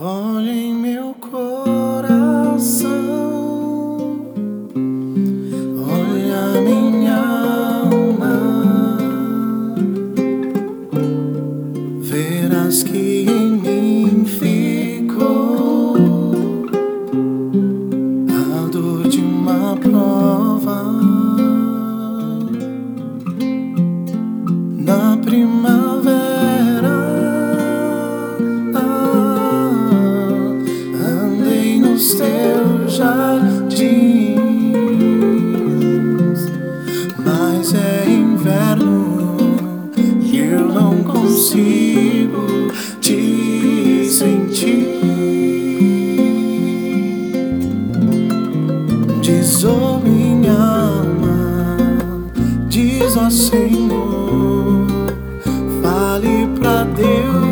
Olha em meu coração, olha minha alma, verás que teus jardins, mas é inverno e eu não consigo te sentir. Diz, oh minha alma, diz, ó oh Senhor, fale pra Deus.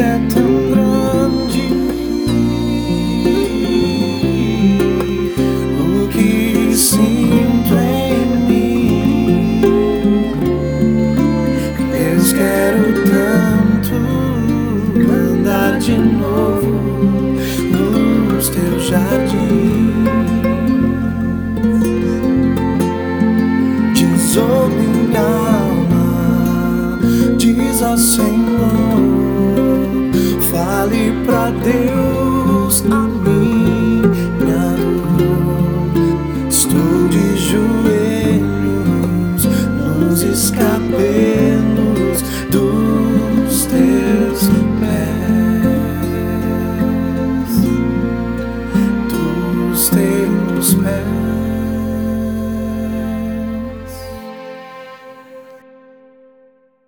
é tão grande. O que sinto em mim. Quero tanto andar de novo nos teus jardins. Diz, oh minha fale pra Deus a minha dor. Estou de joelhos nos escabelos dos teus pés, dos teus pés.